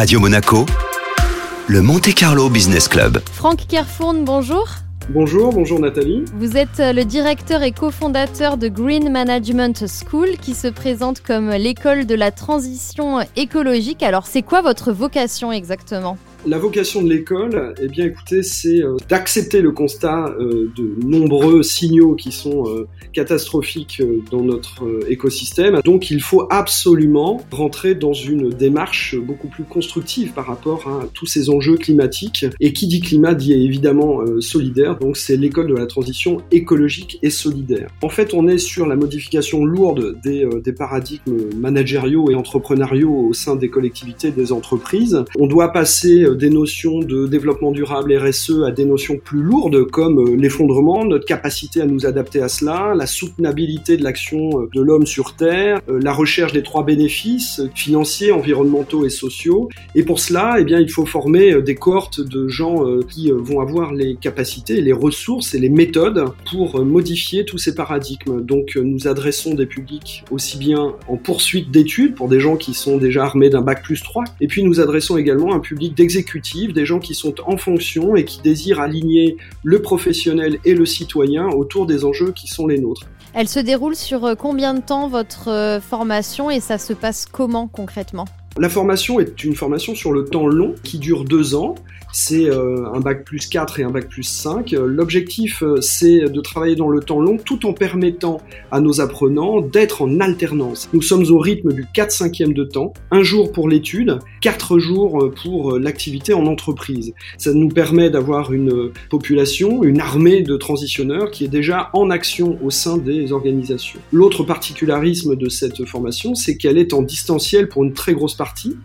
Radio Monaco, le Monte Carlo Business Club. Franck Kerfourne, bonjour. Bonjour, bonjour Nathalie. Vous êtes le directeur et cofondateur de Green Management School qui se présente comme l'école de la transition écologique. Alors c'est quoi votre vocation exactement? La vocation de l'école, eh bien, écoutez, c'est euh, d'accepter le constat euh, de nombreux signaux qui sont euh, catastrophiques dans notre écosystème. Donc, il faut absolument rentrer dans une démarche beaucoup plus constructive par rapport à tous ces enjeux climatiques. Et qui dit climat dit évidemment solidaire. Donc, c'est l'école de la transition écologique et solidaire. En fait, on est sur la modification lourde des, des paradigmes managériaux et entrepreneuriaux au sein des collectivités, des entreprises. On doit passer des notions de développement durable RSE à des notions plus lourdes comme euh, l'effondrement, notre capacité à nous adapter à cela, la soutenabilité de l'action euh, de l'homme sur Terre, la recherche des trois bénéfices financiers, environnementaux et sociaux. Et pour cela, eh bien, il faut former des cohortes de gens qui vont avoir les capacités, les ressources et les méthodes pour modifier tous ces paradigmes. Donc, nous adressons des publics aussi bien en poursuite d'études pour des gens qui sont déjà armés d'un bac plus 3, et puis nous adressons également un public des gens qui sont en fonction et qui désirent aligner le professionnel et le citoyen autour des enjeux qui sont les nôtres. Elle se déroule sur euh, combien de temps votre euh, formation et ça se passe comment concrètement? La formation est une formation sur le temps long qui dure deux ans. C'est euh, un bac plus 4 et un bac plus 5. L'objectif, euh, c'est de travailler dans le temps long tout en permettant à nos apprenants d'être en alternance. Nous sommes au rythme du 4 5 de temps, un jour pour l'étude, quatre jours euh, pour l'activité en entreprise. Ça nous permet d'avoir une population, une armée de transitionneurs qui est déjà en action au sein des organisations. L'autre particularisme de cette formation, c'est qu'elle est en distanciel pour une très grosse partie.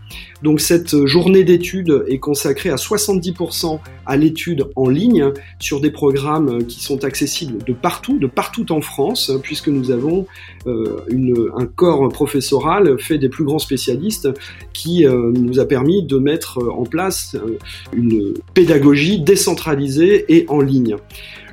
Donc cette journée d'études est consacrée à 70% à l'étude en ligne sur des programmes qui sont accessibles de partout, de partout en France, puisque nous avons euh, un corps professoral fait des plus grands spécialistes qui euh, nous a permis de mettre en place euh, une pédagogie décentralisée et en ligne.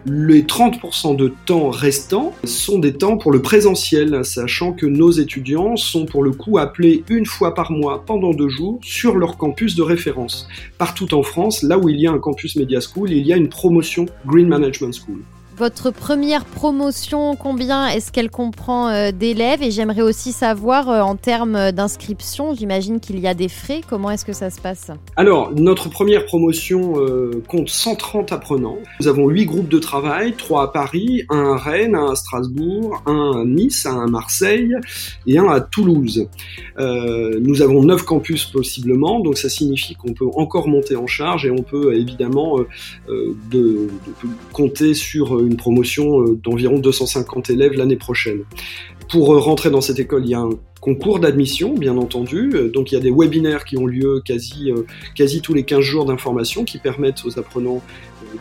Les 30% de temps restants sont des temps pour le présentiel, sachant que nos étudiants sont pour le coup appelés une fois par mois pendant deux jours sur leur campus de référence. Partout en France, là où il y a un campus Media School, il y a une promotion Green Management School. Votre première promotion, combien est-ce qu'elle comprend euh, d'élèves? Et j'aimerais aussi savoir euh, en termes d'inscription, j'imagine qu'il y a des frais. Comment est-ce que ça se passe? Alors, notre première promotion euh, compte 130 apprenants. Nous avons 8 groupes de travail, 3 à Paris, un à Rennes, un à Strasbourg, un à Nice, un à Marseille et un à Toulouse. nous avons 9 campus possiblement, donc ça signifie qu'on peut encore monter en charge et on peut évidemment de, de compter sur une promotion euh, d'environ 250 élèves l'année prochaine. Pour euh, rentrer dans cette école, il y a un concours d'admission, bien entendu. Euh, donc il y a des webinaires qui ont lieu quasi, quasi tous les 15 jours d'information qui permettent aux apprenants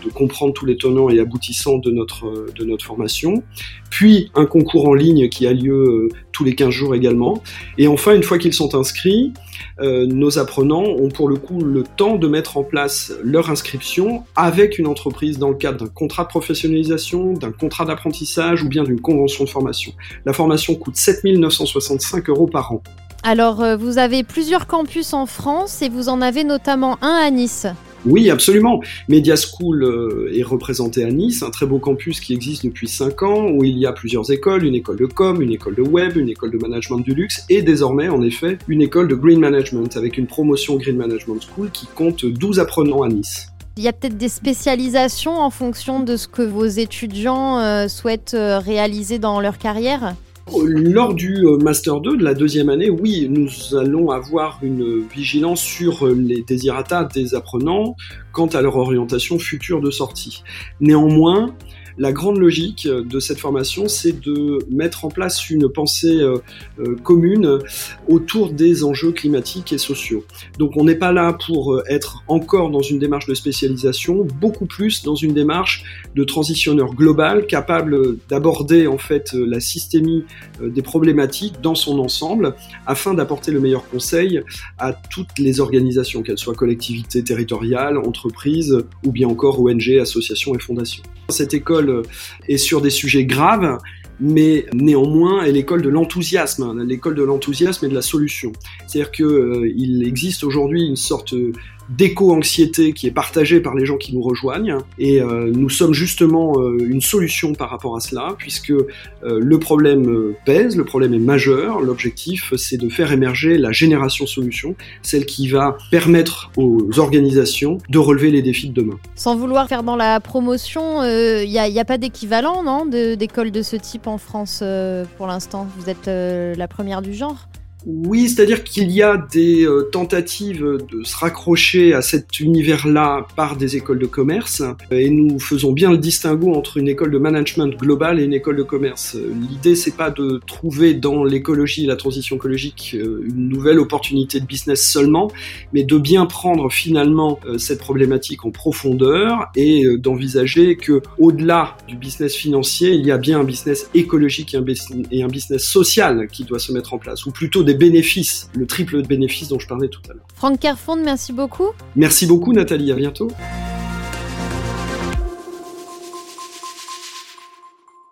de comprendre tous les tenants et aboutissants de notre, de notre formation. Puis un concours en ligne qui a lieu tous les 15 jours également. Et enfin, une fois qu'ils sont inscrits, euh, nos apprenants ont pour le coup le temps de mettre en place leur inscription avec une entreprise dans le cadre d'un contrat de professionnalisation, d'un contrat d'apprentissage ou bien d'une convention de formation. La formation coûte 7 965 euros par an. Alors, euh, vous avez plusieurs campus en France et vous en avez notamment un à Nice. Oui, absolument. Media School euh, est représenté à Nice, un très beau campus qui existe depuis 5 ans, où il y a plusieurs écoles, une école de com, une école de web, une école de management du luxe, et désormais, en effet, une école de green management, avec une promotion Green Management School qui compte 12 apprenants à Nice. Il y a peut-être des spécialisations en fonction de ce que vos étudiants euh, souhaitent réaliser dans leur carrière? Lors du euh, Master 2 de la deuxième année, oui, nous allons avoir une vigilance sur euh, les désirata des apprenants quant à leur orientation future de sortie. Néanmoins, la grande logique de cette formation, c'est de mettre en place une pensée euh, euh, commune autour des enjeux climatiques et sociaux. Donc on n'est pas là pour euh, être encore dans une démarche de spécialisation, beaucoup plus dans une démarche de transitionneur global capable d'aborder en fait la systémie des problématiques dans son ensemble afin d'apporter le meilleur conseil à toutes les organisations, qu'elles soient collectivités territoriales, entreprises ou bien encore ONG, associations et fondations. Cette école est sur des sujets graves, mais néanmoins est l'école de l'enthousiasme, hein, l'école de l'enthousiasme et de la solution. C'est-à-dire qu'il euh, existe aujourd'hui une sorte d'éco-anxiété qui est partagée par les gens qui nous rejoignent. Et euh, nous sommes justement euh, une solution par rapport à cela, puisque euh, le problème pèse, le problème est majeur. L'objectif, c'est de faire émerger la génération solution, celle qui va permettre aux organisations de relever les défis de demain. Sans vouloir faire dans la promotion, il n'y a, pas d'équivalent, d'école de, ce type en France pour l'instant? Vous êtes la première du genre? Oui, c'est-à-dire qu'il y a des euh, tentatives de se raccrocher à cet univers-là par des écoles de commerce, et nous faisons bien le distinguo entre une école de management globale et une école de commerce. L'idée, c'est pas de trouver dans l'écologie et la transition écologique euh, une nouvelle opportunité de business seulement, mais de bien prendre finalement euh, cette problématique en profondeur et d'envisager que, au-delà du business financier, il y a bien un business écologique et un business social qui doit se mettre en place, ou plutôt bénéfices, le triple de bénéfices dont je parlais tout à l'heure. Franck Carfond, merci beaucoup. Merci beaucoup Nathalie, à bientôt.